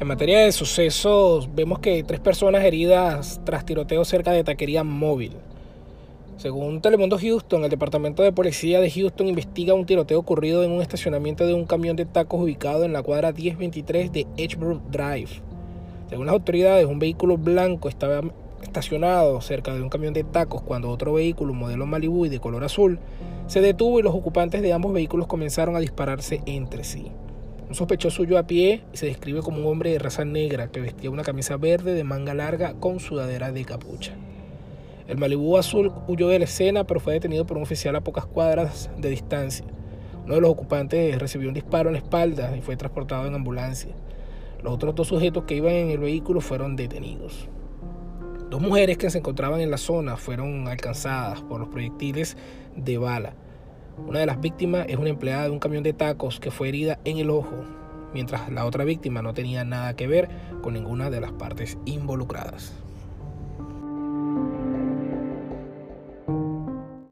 En materia de sucesos, vemos que tres personas heridas tras tiroteo cerca de taquería móvil. Según Telemundo Houston, el Departamento de Policía de Houston investiga un tiroteo ocurrido en un estacionamiento de un camión de tacos ubicado en la cuadra 1023 de Edgebrook Drive. Según las autoridades, un vehículo blanco estaba estacionado cerca de un camión de tacos cuando otro vehículo modelo Malibu y de color azul se detuvo y los ocupantes de ambos vehículos comenzaron a dispararse entre sí. Un sospechoso huyó a pie y se describe como un hombre de raza negra que vestía una camisa verde de manga larga con sudadera de capucha. El Malibu azul huyó de la escena pero fue detenido por un oficial a pocas cuadras de distancia. Uno de los ocupantes recibió un disparo en la espalda y fue transportado en ambulancia. Los otros dos sujetos que iban en el vehículo fueron detenidos. Dos mujeres que se encontraban en la zona fueron alcanzadas por los proyectiles de bala. Una de las víctimas es una empleada de un camión de tacos que fue herida en el ojo, mientras la otra víctima no tenía nada que ver con ninguna de las partes involucradas.